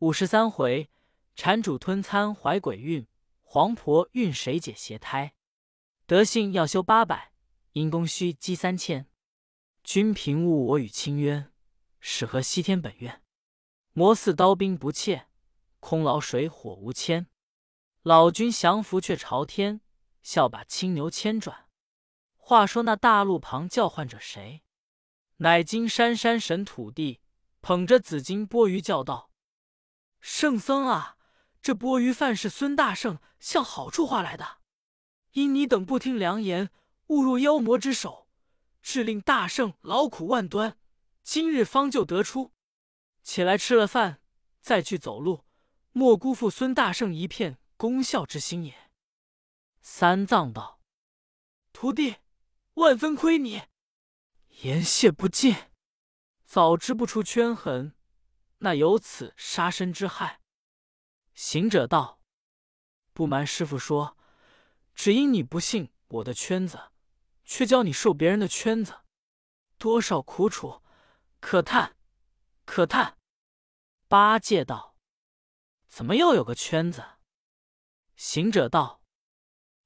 五十三回，禅主吞餐怀鬼孕，黄婆孕谁解邪胎？德性要修八百，因功须积三千。君平误我与清渊，始合西天本愿。魔似刀兵不怯，空劳水火无牵。老君降服却朝天，笑把青牛牵转。话说那大路旁叫唤着谁？乃金山山神土地，捧着紫金钵盂叫道：“圣僧啊，这钵盂饭是孙大圣向好处化来的，因你等不听良言，误入妖魔之手，致令大圣劳苦万端，今日方就得出。起来吃了饭，再去走路，莫辜负孙大圣一片功效之心也。”三藏道：“徒弟。”万分亏你，言谢不尽。早知不出圈痕，那有此杀身之害。行者道：“不瞒师傅说，只因你不信我的圈子，却教你受别人的圈子，多少苦楚，可叹，可叹。”八戒道：“怎么又有个圈子？”行者道：“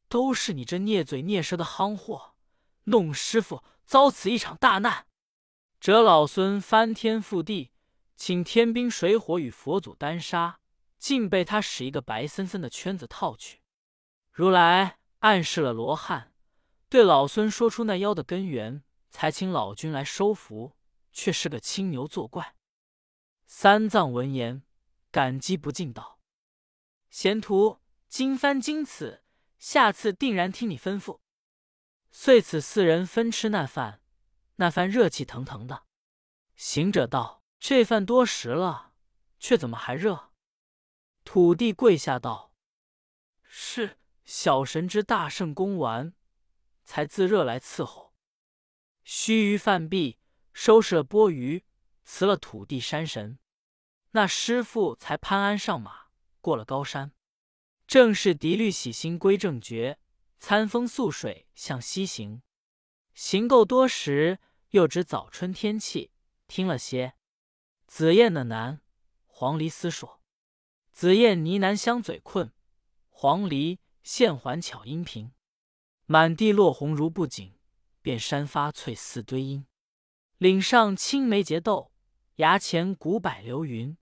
都是你这孽嘴孽舌的夯货。”弄师傅遭此一场大难，折老孙翻天覆地，请天兵水火与佛祖单杀，竟被他使一个白森森的圈子套去。如来暗示了罗汉，对老孙说出那妖的根源，才请老君来收服，却是个青牛作怪。三藏闻言，感激不尽，道：“贤徒，今番经此，下次定然听你吩咐。”遂此四人分吃那饭，那饭热气腾腾的。行者道：“这饭多时了，却怎么还热？”土地跪下道：“是小神之大圣功完，才自热来伺候。”须臾饭毕，收拾了钵盂，辞了土地山神，那师傅才攀鞍上马，过了高山。正是涤律洗心归正觉。餐风宿水向西行，行够多时，又值早春天气。听了些，紫燕的难，黄鹂思说。紫燕呢喃相嘴困，黄鹂线环巧音频。满地落红如布锦，遍山发翠似堆阴。岭上青梅结豆，崖前古柏流云。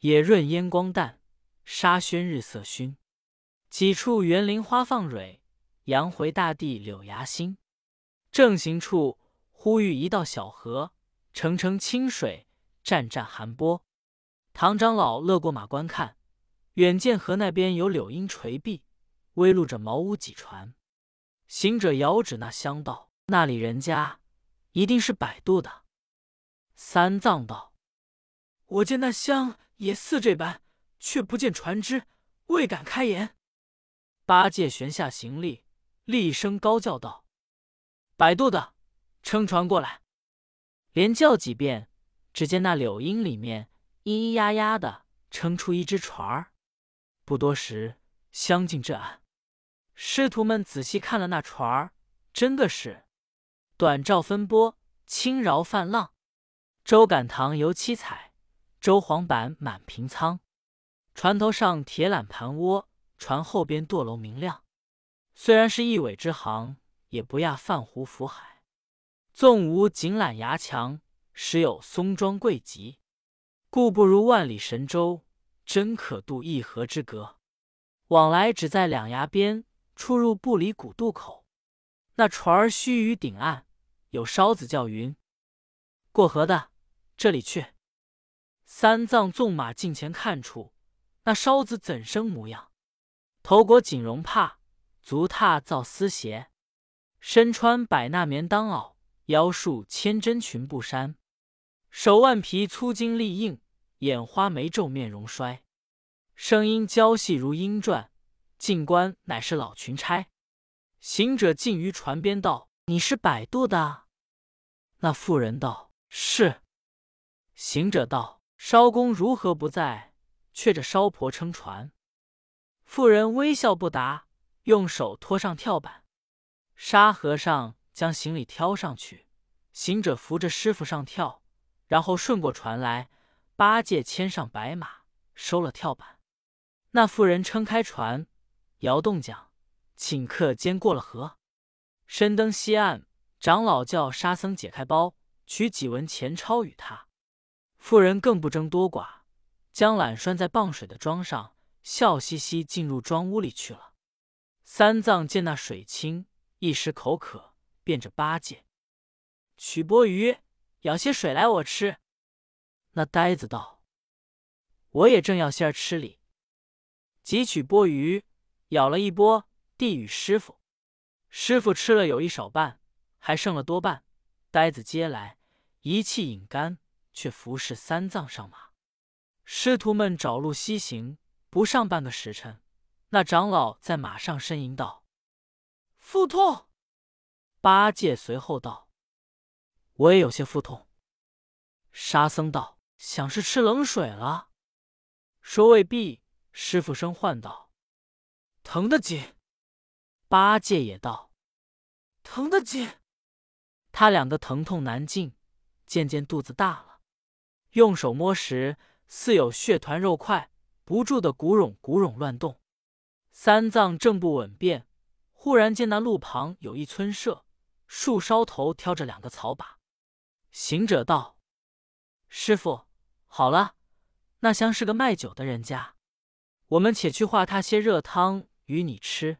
野润烟光淡，沙宣日色熏。几处园林花放蕊。阳回大地柳芽新，正行处忽遇一道小河，澄澄清水，湛湛寒波。唐长老勒过马观看，远见河那边有柳荫垂碧，微露着茅屋几船。行者遥指那乡道，那里人家一定是摆渡的。三藏道：“我见那乡也似这般，却不见船只，未敢开言。”八戒悬下行李。厉声高叫道：“摆渡的，撑船过来！”连叫几遍，只见那柳荫里面咿咿呀呀的撑出一只船儿。不多时，相近这岸。师徒们仔细看了那船儿，真的是短棹分波，轻饶泛浪。舟杆堂油七彩，舟黄板满平仓。船头上铁缆盘窝，船后边舵楼明亮。虽然是一尾之行，也不亚泛湖浮海。纵无锦缆牙墙，时有松桩桂棘，故不如万里神州，真可渡一河之隔。往来只在两崖边，出入不离古渡口。那船儿须臾顶岸，有烧子叫云：“过河的，这里去。”三藏纵马近前看处，那烧子怎生模样？头裹锦绒帕。足踏皂丝鞋，身穿百衲棉裆袄，腰束千针裙布衫，手腕皮粗筋力硬，眼花眉皱面容衰，声音娇细如莺啭，进官乃是老群差。行者近于船边道：“你是摆渡的？”那妇人道：“是。”行者道：“艄公如何不在？却着艄婆撑船。”妇人微笑不答。用手托上跳板，沙和尚将行李挑上去，行者扶着师傅上跳，然后顺过船来。八戒牵上白马，收了跳板。那妇人撑开船，摇动桨，顷刻间过了河。深登西岸，长老叫沙僧解开包，取几文钱钞与他。妇人更不争多寡，将缆拴在傍水的桩上，笑嘻嘻进入庄屋里去了。三藏见那水清，一时口渴，便着八戒取钵盂，舀些水来我吃。那呆子道：“我也正要些儿吃哩。”汲取钵盂，舀了一钵，递与师傅。师傅吃了有一少半，还剩了多半。呆子接来，一气饮干，却服侍三藏上马。师徒们找路西行，不上半个时辰，那长老在马上呻吟道：“腹痛。”八戒随后道：“我也有些腹痛。”沙僧道：“想是吃冷水了。”说未必。师傅声唤道：“疼得紧。”八戒也道：“疼得紧。”他两个疼痛难禁，渐渐肚子大了，用手摸时，似有血团肉块不住的鼓冗鼓冗乱动。三藏正不稳便，忽然见那路旁有一村舍，树梢头挑着两个草把。行者道：“师傅，好了，那厢是个卖酒的人家。”我们且去化他些热汤与你吃，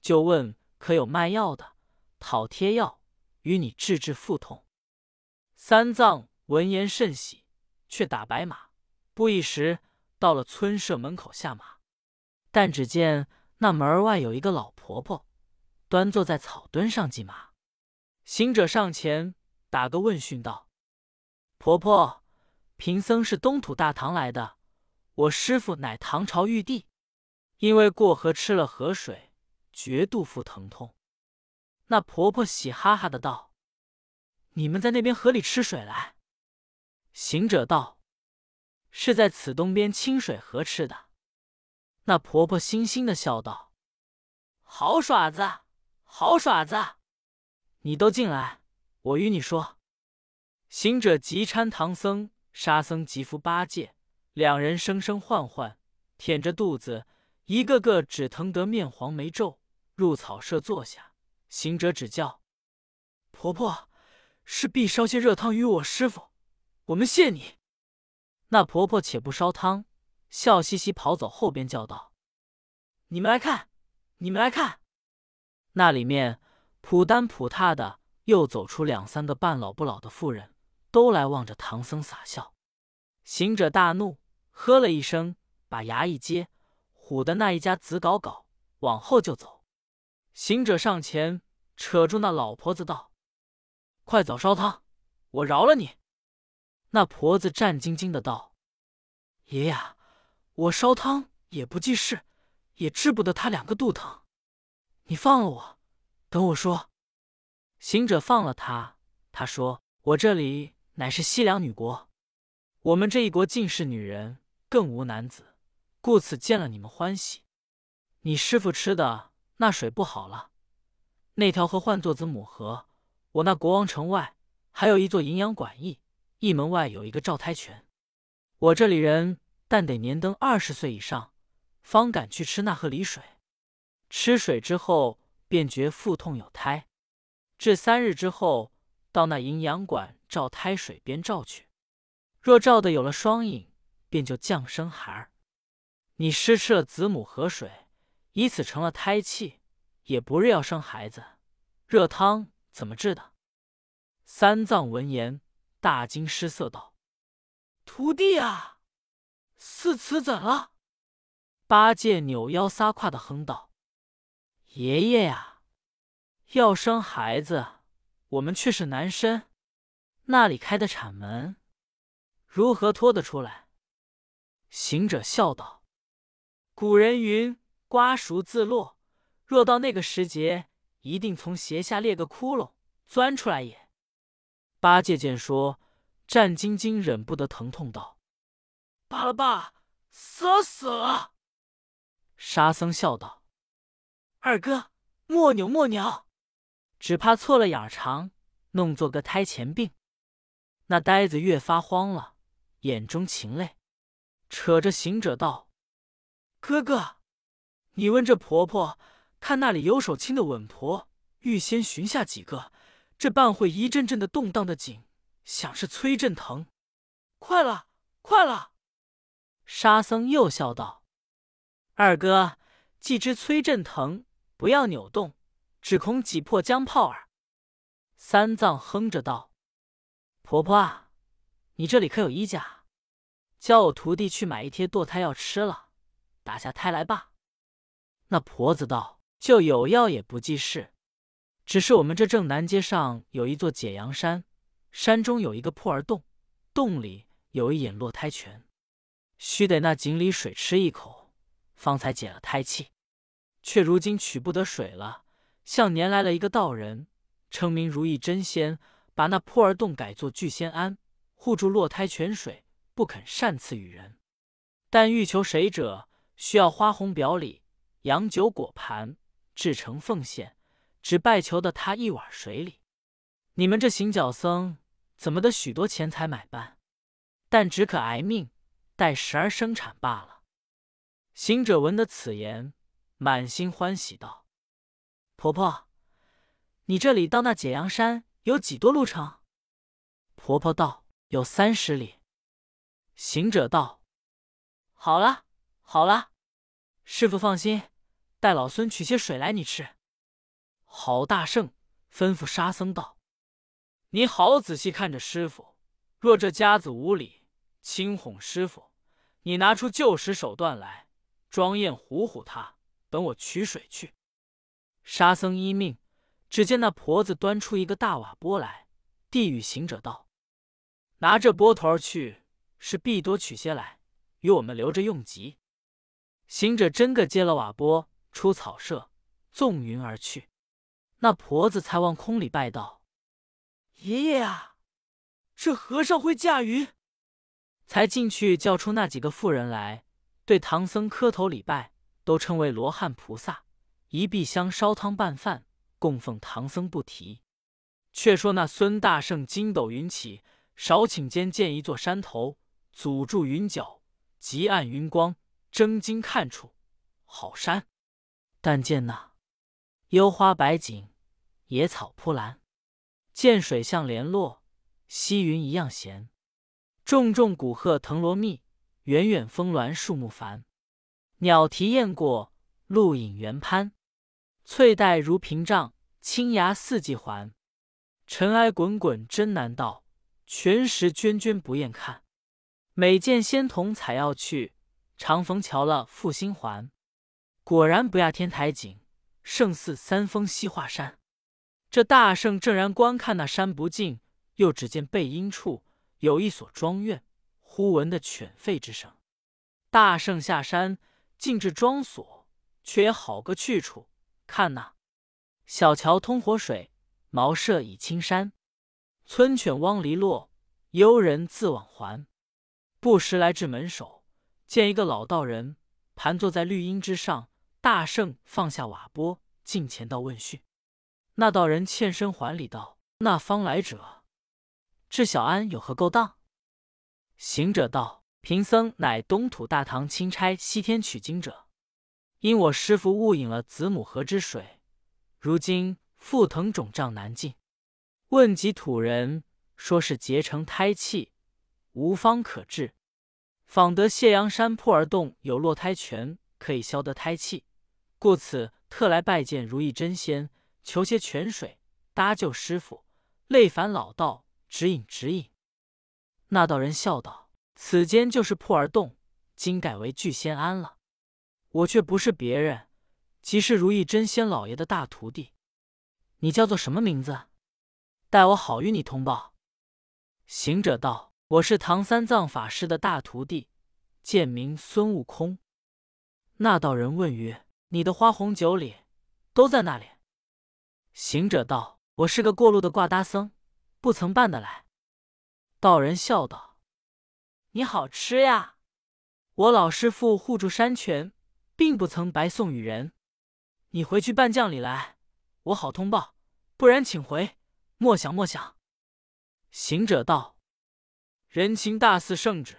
就问可有卖药的，讨贴药与你治治腹痛。三藏闻言甚喜，却打白马，不一时到了村舍门口下马。但只见那门外有一个老婆婆，端坐在草墩上系马。行者上前打个问讯道：“婆婆，贫僧是东土大唐来的。”我师父乃唐朝玉帝，因为过河吃了河水，绝肚腹疼痛。那婆婆喜哈哈的道：“你们在那边河里吃水来？”行者道：“是在此东边清水河吃的。”那婆婆欣欣的笑道：“好耍子，好耍子！你都进来，我与你说。”行者急搀唐僧，沙僧急扶八戒。两人声声唤唤，舔着肚子，一个个只疼得面黄眉皱，入草舍坐下。行者只叫：“婆婆，是必烧些热汤与我师傅，我们谢你。”那婆婆且不烧汤，笑嘻嘻跑走后边叫道：“你们来看，你们来看！”那里面普丹普踏的又走出两三个半老不老的妇人，都来望着唐僧撒笑。行者大怒。喝了一声，把牙一接，唬的那一家子搞搞往后就走。行者上前扯住那老婆子道：“快早烧汤，我饶了你。”那婆子战兢兢的道：“爷爷，我烧汤也不济事，也治不得他两个肚疼。你放了我，等我说。”行者放了他，他说：“我这里乃是西凉女国，我们这一国尽是女人。”更无男子，故此见了你们欢喜。你师傅吃的那水不好了，那条河唤作子母河。我那国王城外还有一座营养馆驿，驿门外有一个照胎泉。我这里人但得年登二十岁以上，方敢去吃那河里水。吃水之后便觉腹痛有胎，至三日之后到那营养馆照胎水边照去，若照的有了双影。便就降生孩儿。你失吃了子母河水，以此成了胎气，也不日要生孩子。热汤怎么治的？三藏闻言大惊失色，道：“徒弟啊，四此怎了？”八戒扭腰撒胯的哼道：“爷爷呀，要生孩子，我们却是男生，那里开的产门，如何拖得出来？”行者笑道：“古人云，瓜熟自落。若到那个时节，一定从鞋下裂个窟窿，钻出来也。”八戒见说，战兢兢，忍不得疼痛，道：“罢了罢，死了死了。”沙僧笑道：“二哥，莫扭莫扭，只怕错了眼肠，弄作个胎前病。”那呆子越发慌了，眼中噙泪。扯着行者道：“哥哥，你问这婆婆，看那里有手轻的稳婆，预先寻下几个。这半会一阵阵的动荡的紧，想是崔振腾。快了，快了！”沙僧又笑道：“二哥，既知崔振腾，不要扭动，只恐挤破浆泡儿。”三藏哼着道：“婆婆啊，你这里可有衣架？叫我徒弟去买一贴堕胎药吃了，打下胎来吧。”那婆子道：“就有药也不济事，只是我们这正南街上有一座解阳山，山中有一个破儿洞，洞里有一眼落胎泉，须得那井里水吃一口，方才解了胎气。却如今取不得水了，向年来了一个道人。”称名如意真仙，把那破儿洞改作聚仙庵，护住落胎泉水，不肯擅赐与人。但欲求水者，需要花红表里、洋酒果盘，制成奉献，只拜求的他一碗水里。你们这行脚僧怎么得许多钱财买办？但只可挨命，待时而生产罢了。行者闻得此言，满心欢喜道：“婆婆。”你这里到那解阳山有几多路程？婆婆道：“有三十里。”行者道：“好了，好了，师傅放心，待老孙取些水来你吃。”郝大圣吩咐沙僧道：“你好仔细看着师傅，若这家子无礼，轻哄师傅，你拿出旧时手段来，装验唬唬他，等我取水去。”沙僧依命。只见那婆子端出一个大瓦钵来，递与行者道：“拿着钵头去，是必多取些来，与我们留着用急。”行者真个接了瓦钵，出草舍，纵云而去。那婆子才往空里拜道：“爷爷啊，这和尚会驾云。”才进去叫出那几个妇人来，对唐僧磕头礼拜，都称为罗汉菩萨，一壁香烧汤拌饭。供奉唐僧不提，却说那孙大圣筋斗云起，少顷间见一座山头，阻住云脚，极暗云光，睁睛看处，好山！但见那幽花白景，野草铺蓝，涧水相连络，溪云一样闲。重重古鹤藤萝密，远远峰峦树木繁。鸟啼雁过，鹿影猿攀。翠黛如屏障，青崖四季环。尘埃滚滚真难到，泉石涓涓不厌看。每见仙童采药去，常逢瞧了负心还。果然不亚天台景，胜似三峰西华山。这大圣正然观看那山不尽，又只见背阴处有一所庄院，忽闻的犬吠之声。大圣下山，进至庄所，却也好个去处。看呐小桥通活水，茅舍倚青山。村犬汪篱落，幽人自往还。不时来至门首，见一个老道人盘坐在绿荫之上。大圣放下瓦钵，近前道问讯。那道人欠身还礼道：“那方来者，至小安有何勾当？”行者道：“贫僧乃东土大唐钦差西天取经者。”因我师父误饮了子母河之水，如今腹疼肿胀难禁。问及土人，说是结成胎气，无方可治。访得谢阳山破而洞有落胎泉，可以消得胎气，故此特来拜见如意真仙，求些泉水搭救师傅。累烦老道指引指引。那道人笑道：“此间就是破而洞，今改为聚仙庵了。”我却不是别人，即是如意真仙老爷的大徒弟。你叫做什么名字？待我好与你通报。行者道：“我是唐三藏法师的大徒弟，贱名孙悟空。”那道人问曰：“你的花红酒里都在那里？”行者道：“我是个过路的挂搭僧，不曾办得来。”道人笑道：“你好吃呀！我老师傅护住山泉。”并不曾白送与人，你回去办将礼来，我好通报。不然，请回。莫想莫想。行者道：“人情大似圣旨，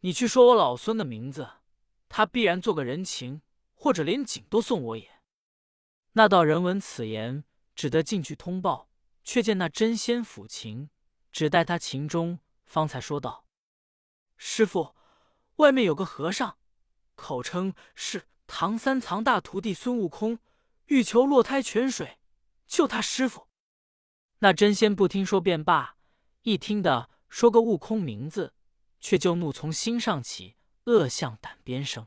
你去说我老孙的名字，他必然做个人情，或者连锦都送我也。”那道人闻此言，只得进去通报，却见那真仙抚琴，只待他琴中，方才说道：“师傅，外面有个和尚，口称是唐三藏大徒弟孙悟空，欲求落胎泉水，救他师傅。”那真仙不听说便罢，一听的说个悟空名字，却就怒从心上起，恶向胆边生。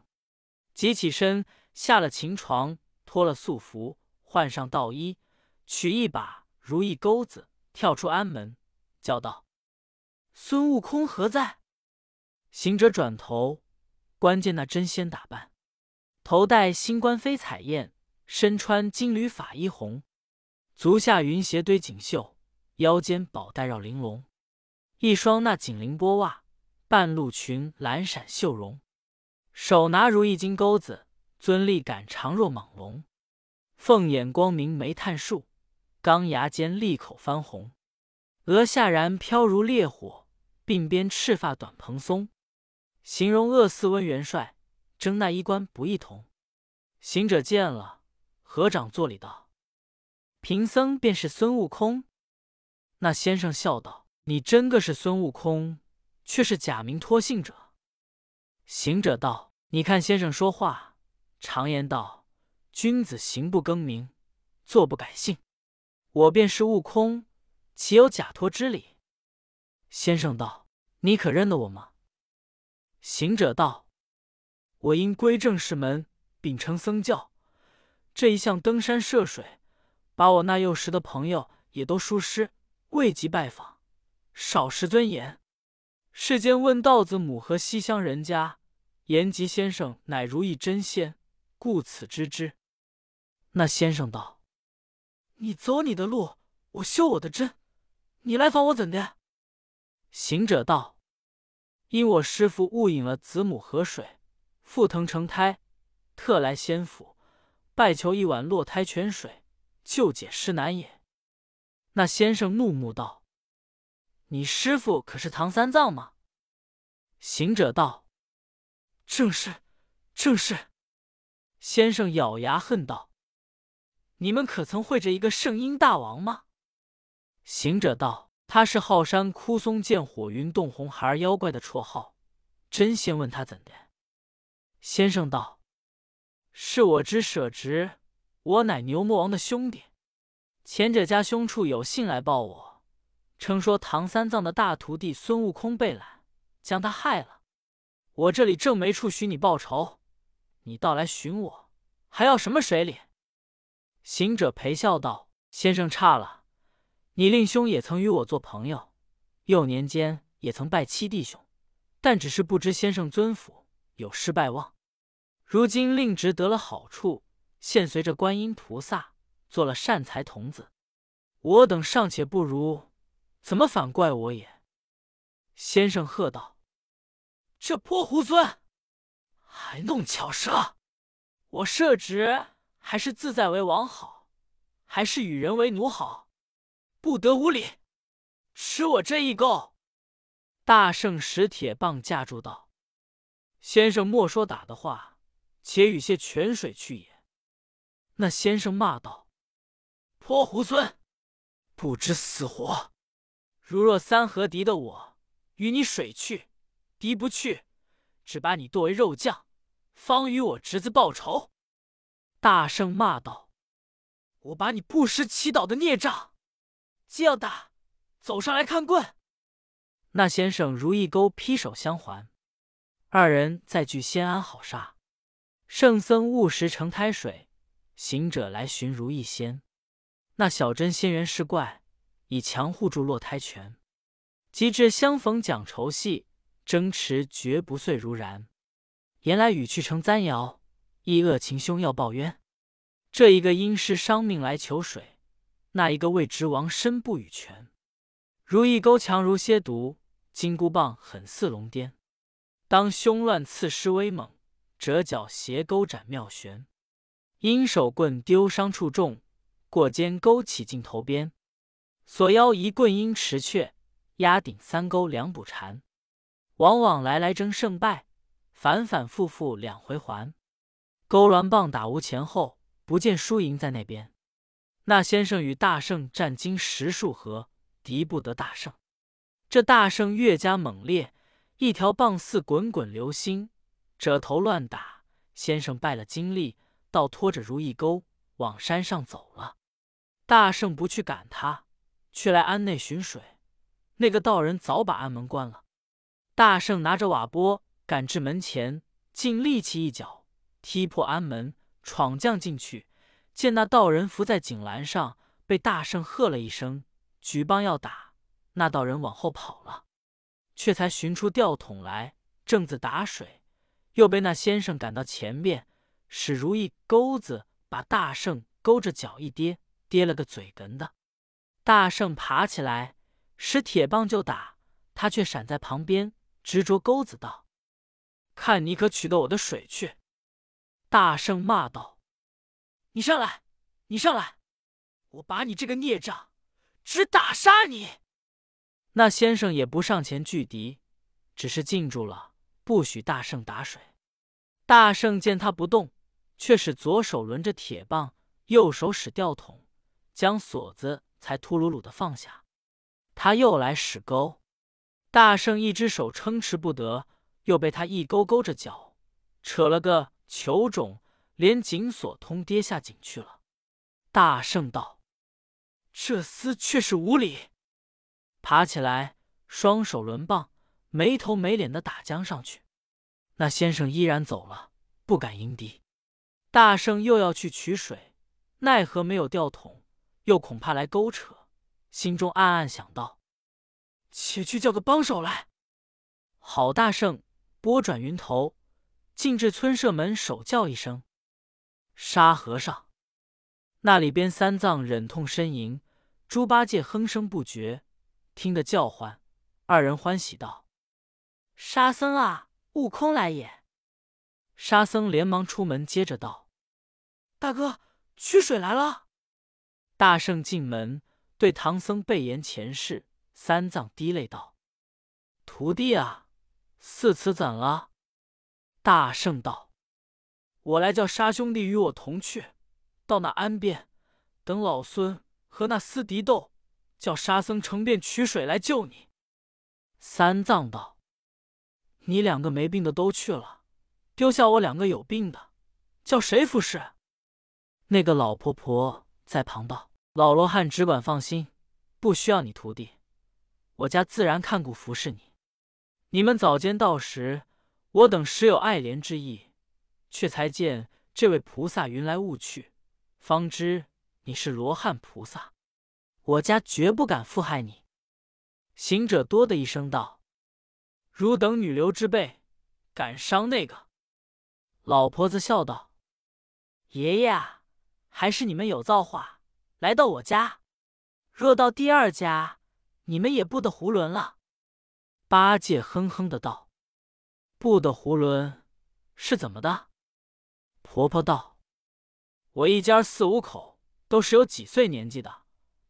即起身下了琴床，脱了素服，换上道衣，取一把如意钩子，跳出安门，叫道：“孙悟空何在？”行者转头，关键那真仙打扮，头戴星冠飞彩燕，身穿金缕法衣红。足下云鞋堆锦绣，腰间宝带绕玲珑，一双那锦绫波袜，半露裙蓝闪绣绒，手拿如意金钩子，尊力感长若蟒龙，凤眼光明眉探树，钢牙尖利口翻红，额下然飘如烈火，鬓边赤发短蓬松，形容恶似温元帅，争那衣冠不异同。行者见了，合掌作礼道。贫僧便是孙悟空。那先生笑道：“你真个是孙悟空，却是假名托姓者。”行者道：“你看先生说话，常言道，君子行不更名，坐不改姓。我便是悟空，岂有假托之理？”先生道：“你可认得我吗？”行者道：“我因归正士门，秉承僧教，这一向登山涉水。”把我那幼时的朋友也都疏失，未及拜访，少失尊严。世间问道子母和西乡人家，言及先生乃如意真仙，故此知之。那先生道：“你走你的路，我修我的真。你来访我怎的？”行者道：“因我师父误饮了子母河水，腹疼成胎，特来仙府，拜求一碗落胎泉水。”救解师难也。那先生怒目道：“你师傅可是唐三藏吗？”行者道：“正是，正是。”先生咬牙恨道：“你们可曾会着一个圣婴大王吗？”行者道：“他是浩山枯松见火云洞红孩儿妖怪的绰号。”真仙问他怎的？先生道：“是我之舍侄。”我乃牛魔王的兄弟，前者家兄处有信来报我，称说唐三藏的大徒弟孙悟空被拦，将他害了。我这里正没处许你报仇，你倒来寻我，还要什么水礼？行者陪笑道：“先生差了，你令兄也曾与我做朋友，幼年间也曾拜七弟兄，但只是不知先生尊府有失拜望，如今令侄得了好处。”现随着观音菩萨做了善财童子，我等尚且不如，怎么反怪我也？先生喝道：“这泼猢狲，还弄巧舌！我设职还是自在为王好，还是与人为奴好？不得无礼！吃我这一钩！”大圣使铁棒架住道：“先生莫说打的话，且与些泉水去也。”那先生骂道：“泼猢狲，不知死活！如若三合敌的我与你水去，敌不去，只把你剁为肉酱，方与我侄子报仇。”大圣骂道：“我把你不识祈祷的孽障！既要打，走上来看棍！”那先生如意钩劈手相还，二人再聚先安好刹。圣僧误食成胎水。行者来寻如意仙，那小真仙缘是怪，以强护住落胎泉。及至相逢讲愁戏，争持绝不遂如然。言来语去成簪摇，亦恶情凶要报冤。这一个因是伤命来求水，那一个为执王身不与权。如意钩强如蝎毒，金箍棒狠似龙颠。当凶乱刺狮威猛，折角斜钩斩妙旋。因手棍丢伤处重，过肩勾起镜头边。锁腰一棍应持却，压顶三钩两补缠。往往来来争胜败，反反复复两回环。勾鸾棒打无前后，不见输赢在那边。那先生与大圣战经十数合，敌不得大圣。这大圣越加猛烈，一条棒似滚滚流星，折头乱打。先生败了精力，倒拖着如意钩往山上走了。大圣不去赶他，却来庵内寻水。那个道人早把庵门关了。大圣拿着瓦钵赶至门前，尽力气一脚踢破庵门，闯将进去，见那道人伏在井栏上，被大圣喝了一声，举棒要打。那道人往后跑了，却才寻出吊桶来，正自打水，又被那先生赶到前面，使如意钩子把大圣勾着脚一跌，跌了个嘴哏的。大圣爬起来，使铁棒就打，他却闪在旁边，执着钩子道：“看你可取得我的水去！”大圣骂道：“你上来，你上来，我把你这个孽障，只打杀你！”那先生也不上前拒敌，只是禁住了，不许大圣打水。大圣见他不动，却使左手抡着铁棒，右手使吊桶，将锁子才秃噜噜的放下。他又来使钩，大圣一只手撑持不得，又被他一勾勾着脚，扯了个球肿，连紧锁通跌下井去了。大圣道：“这厮却是无礼。”爬起来，双手抡棒，没头没脸的打将上去。那先生依然走了，不敢迎敌。大圣又要去取水，奈何没有吊桶，又恐怕来勾扯，心中暗暗想到：且去叫个帮手来。好大圣拨转云头，进至村舍门首，叫一声：“沙和尚！”那里边三藏忍痛呻吟，猪八戒哼声不绝。听得叫唤，二人欢喜道：“沙僧啊，悟空来也！”沙僧连忙出门，接着道：“大哥，取水来了。”大圣进门，对唐僧备言前世。三藏滴泪道：“徒弟啊，四慈怎了？”大圣道：“我来叫沙兄弟与我同去，到那岸边，等老孙和那厮敌斗。”叫沙僧乘便取水来救你。三藏道：“你两个没病的都去了，丢下我两个有病的，叫谁服侍？”那个老婆婆在旁道：“老罗汉只管放心，不需要你徒弟，我家自然看顾服侍你。你们早间到时，我等实有爱怜之意，却才见这位菩萨云来雾去，方知你是罗汉菩萨。”我家绝不敢负害你。行者多的一声道：“汝等女流之辈，敢伤那个？”老婆子笑道：“爷爷啊，还是你们有造化，来到我家。若到第二家，你们也不得囫囵了。”八戒哼哼的道：“不得囫囵是怎么的？”婆婆道：“我一家四五口，都是有几岁年纪的。”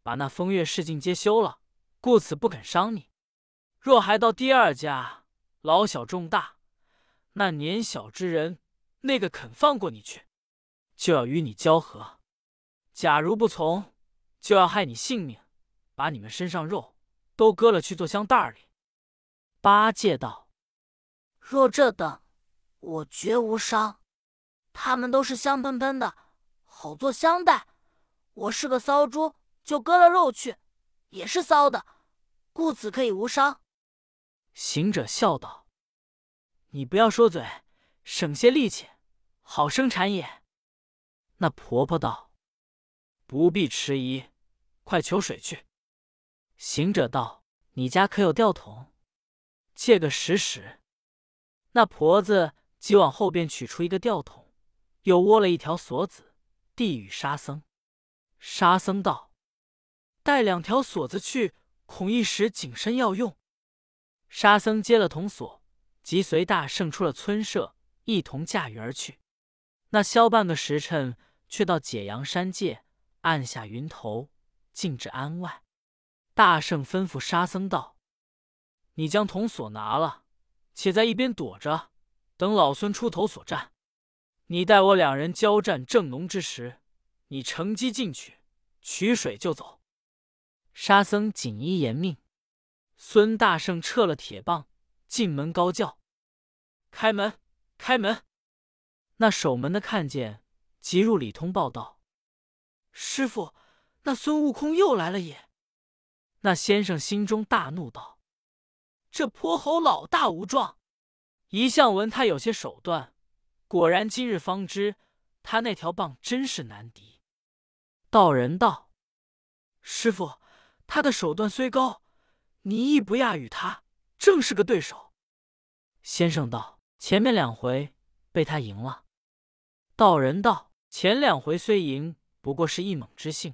把那风月事尽皆休了，故此不肯伤你。若还到第二家，老小重大，那年小之人，那个肯放过你去，就要与你交合；假如不从，就要害你性命，把你们身上肉都割了去做香袋里。八戒道：“若这等，我绝无伤。他们都是香喷喷的，好做香袋。我是个骚猪。”就割了肉去，也是骚的，故此可以无伤。行者笑道：“你不要说嘴，省些力气，好生产也。”那婆婆道：“不必迟疑，快求水去。”行者道：“你家可有吊桶？借个使使。”那婆子即往后边取出一个吊桶，又窝了一条锁子，递与沙僧。沙僧道：带两条锁子去，恐一时紧身要用。沙僧接了铜锁，即随大圣出了村舍，一同驾云而去。那消半个时辰，却到解阳山界，按下云头，进至庵外。大圣吩咐沙僧道：“你将铜锁拿了，且在一边躲着，等老孙出头所战。你待我两人交战正浓之时，你乘机进去取水就走。”沙僧锦衣严命。孙大圣撤了铁棒，进门高叫：“开门！开门！”那守门的看见，急入里通报道：“师傅，那孙悟空又来了也！”那先生心中大怒道：“这泼猴老大无状，一向闻他有些手段，果然今日方知，他那条棒真是难敌。”道人道：“师傅，他的手段虽高。”你亦不亚于他，正是个对手。先生道：“前面两回被他赢了。”道人道：“前两回虽赢，不过是一猛之性；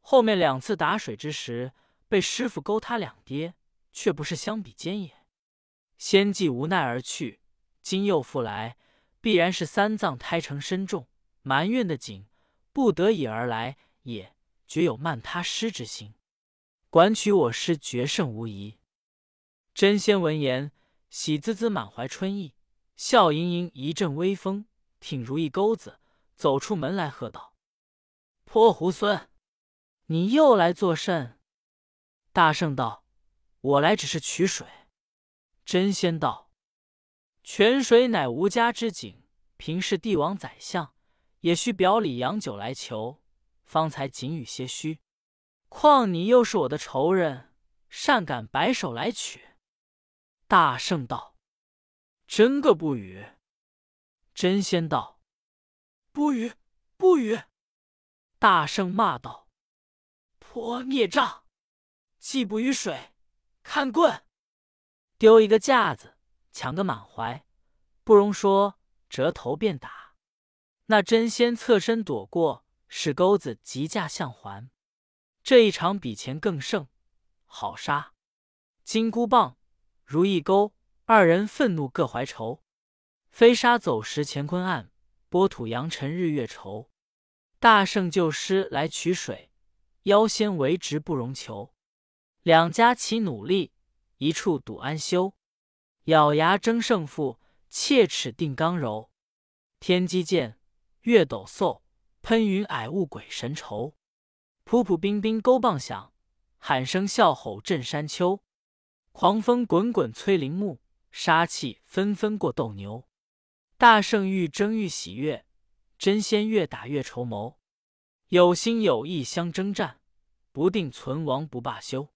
后面两次打水之时，被师傅勾他两跌，却不是相比肩也。先既无奈而去，今又复来，必然是三藏胎成身重，埋怨的紧，不得已而来，也绝有慢他师之心。”管取我师决胜无疑。真仙闻言，喜滋滋，满怀春意，笑盈盈，一阵微风，挺如意钩子，走出门来，喝道：“泼猢狲，你又来作甚？”大圣道：“我来只是取水。”真仙道：“泉水乃无家之井，平是帝王宰相，也需表里洋酒来求，方才仅与些虚。”况你又是我的仇人，善敢摆手来取？大圣道：“真个不语。”真仙道：“不语，不语。”大圣骂道：“泼孽障！既不与水，看棍！”丢一个架子，抢个满怀，不容说，折头便打。那真仙侧身躲过，使钩子急架相还。这一场比前更胜，好杀！金箍棒、如意钩，二人愤怒各怀仇。飞沙走石乾坤暗，波土扬尘日月愁。大圣救师来取水，妖仙为直不容求。两家齐努力，一处赌安休。咬牙争胜负，切齿定刚柔。天机剑，月斗嗖，喷云霭雾鬼神愁。普普冰冰钩棒响，喊声啸吼震山丘。狂风滚滚摧林木，杀气纷纷过斗牛。大圣愈争愈喜悦，真仙越打越筹谋。有心有意相征战，不定存亡不罢休。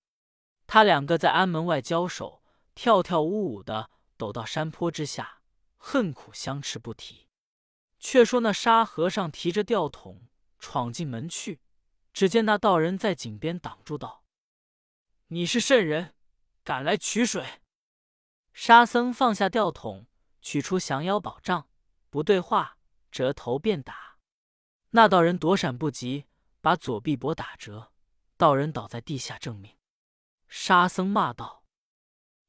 他两个在安门外交手，跳跳舞舞的抖到山坡之下，恨苦相持不提。却说那沙和尚提着吊桶闯进门去。只见那道人在井边挡住道：“你是圣人，敢来取水？”沙僧放下吊桶，取出降妖宝杖，不对话，折头便打。那道人躲闪不及，把左臂膊打折，道人倒在地下，正命。沙僧骂道：“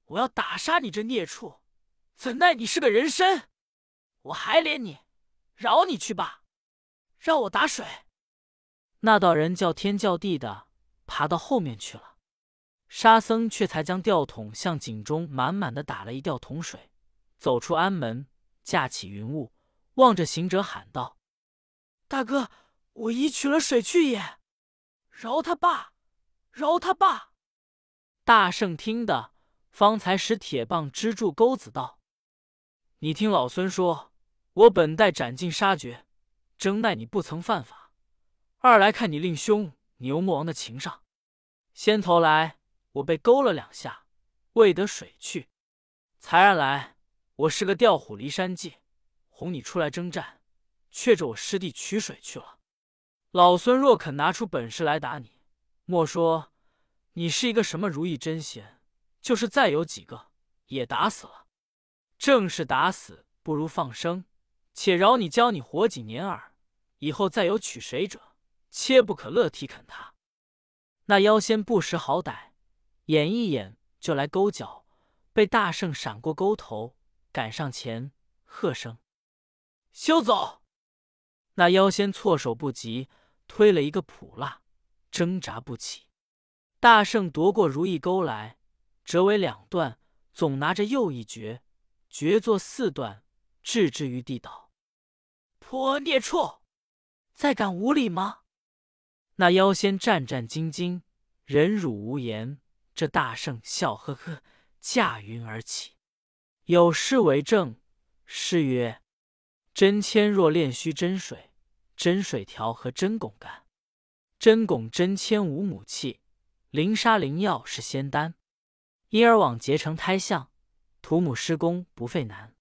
我要打杀你这孽畜！怎奈你是个人参，我还怜你，饶你去吧，让我打水。”那道人叫天叫地的，爬到后面去了。沙僧却才将吊桶向井中满满的打了一吊桶水，走出安门，架起云雾，望着行者喊道：“大哥，我已取了水去也，饶他罢，饶他罢。”大圣听得，方才使铁棒支住钩子，道：“你听老孙说，我本待斩尽杀绝，真奈你不曾犯法。”二来看你令兄牛魔王的情上，先头来我被勾了两下，未得水去；才二来我是个调虎离山计，哄你出来征战，却着我师弟取水去了。老孙若肯拿出本事来打你，莫说你是一个什么如意真仙，就是再有几个也打死了。正是打死不如放生，且饶你教你活几年耳，以后再有取水者。切不可乐提啃他！那妖仙不识好歹，眼一眼就来勾脚，被大圣闪过勾头，赶上前，喝声：“休走！”那妖仙措手不及，推了一个普蜡，挣扎不起。大圣夺过如意钩来，折为两段，总拿着又一绝，绝作四段，置之于地道。泼孽畜，再敢无礼吗？那妖仙战战兢兢，忍辱无言。这大圣笑呵呵，驾云而起，有诗为证。诗曰：“真铅若炼须真水，真水调和真汞干。真汞真铅无母气，灵砂灵药是仙丹。因而往结成胎相，土母施工不费难。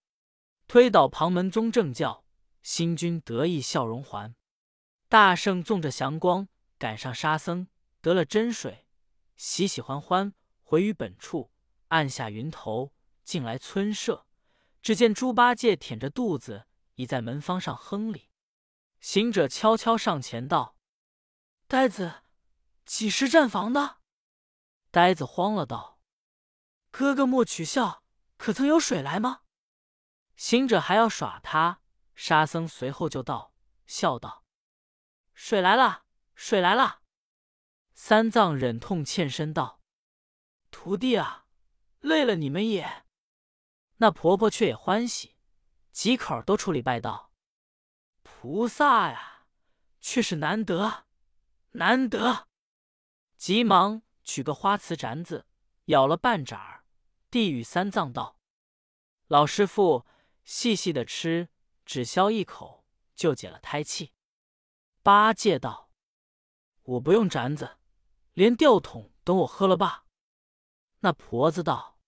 推倒旁门宗正教，新君得意笑容还。大圣纵着祥光，赶上沙僧，得了真水。”喜喜欢欢回于本处，按下云头，进来村舍。只见猪八戒舔着肚子，倚在门方上哼里。行者悄悄上前道：“呆子，几时站房的？”呆子慌了，道：“哥哥莫取笑，可曾有水来吗？”行者还要耍他，沙僧随后就到，笑道：“水来了，水来了。”三藏忍痛欠身道：“徒弟啊，累了你们也。”那婆婆却也欢喜，几口都出礼拜道：“菩萨呀，却是难得，难得！”急忙取个花瓷盏子，舀了半盏儿，递与三藏道：“老师傅，细细的吃，只消一口，就解了胎气。”八戒道：“我不用盏子。”连吊桶等我喝了罢。那婆子道：“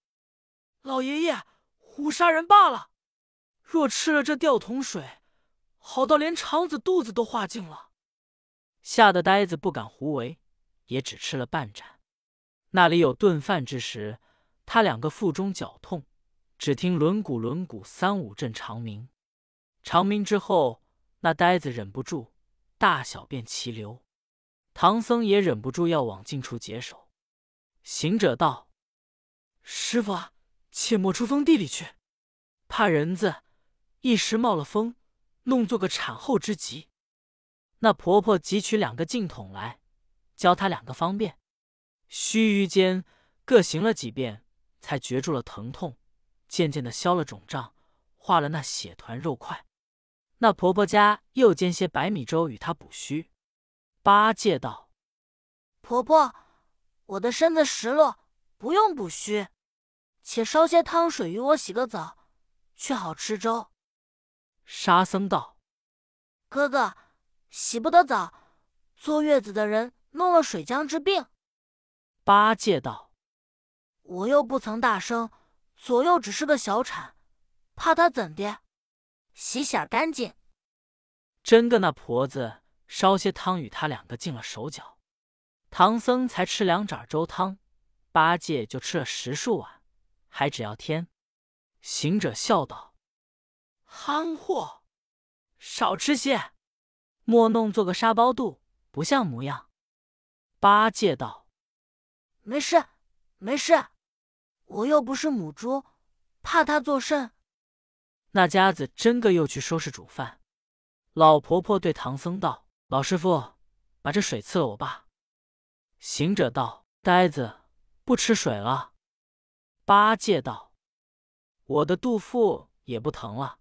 老爷爷胡杀人罢了。若吃了这吊桶水，好到连肠子肚子都化净了。”吓得呆子不敢胡为，也只吃了半盏。那里有顿饭之时，他两个腹中绞痛，只听轮毂轮毂三五阵长鸣。长鸣之后，那呆子忍不住大小便齐流。唐僧也忍不住要往近处解手，行者道：“师傅，切莫出风地里去，怕人子一时冒了风，弄作个产后之急。”那婆婆汲取两个净桶来，教他两个方便。须臾间，各行了几遍，才觉住了疼痛，渐渐的消了肿胀，化了那血团肉块。那婆婆家又煎些白米粥与她补虚。八戒道：“婆婆，我的身子实落，不用补虚，且烧些汤水与我洗个澡，却好吃粥。”沙僧道：“哥哥，洗不得澡，坐月子的人弄了水浆之病。”八戒道：“我又不曾大声，左右只是个小产，怕他怎的？洗洗干净。”真个那婆子。烧些汤与他两个净了手脚，唐僧才吃两盏粥汤，八戒就吃了十数碗，还只要添。行者笑道：“憨货，少吃些，莫弄做个沙包肚，不像模样。”八戒道：“没事，没事，我又不是母猪，怕他作甚？”那家子真个又去收拾煮饭。老婆婆对唐僧道。老师傅，把这水赐了我吧。行者道：“呆子，不吃水了。”八戒道：“我的肚腹也不疼了，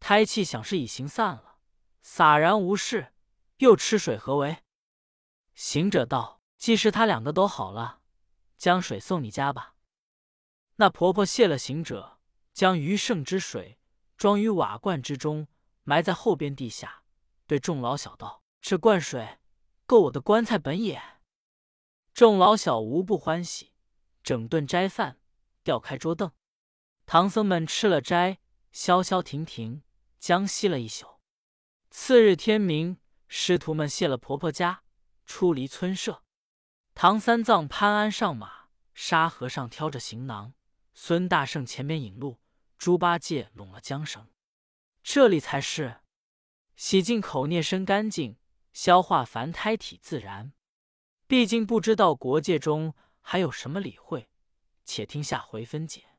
胎气想是已行散了，洒然无事，又吃水何为？”行者道：“既是他两个都好了，将水送你家吧。”那婆婆谢了行者，将余剩之水装于瓦罐之中，埋在后边地下，对众老小道。这灌水够我的棺材本也。众老小无不欢喜，整顿斋饭，调开桌凳。唐僧们吃了斋，消消停停，将息了一宿。次日天明，师徒们谢了婆婆家，出离村舍。唐三藏攀鞍上马，沙和尚挑着行囊，孙大圣前面引路，猪八戒拢了缰绳。这里才是洗净口孽身干净。消化凡胎体自然，毕竟不知道国界中还有什么理会，且听下回分解。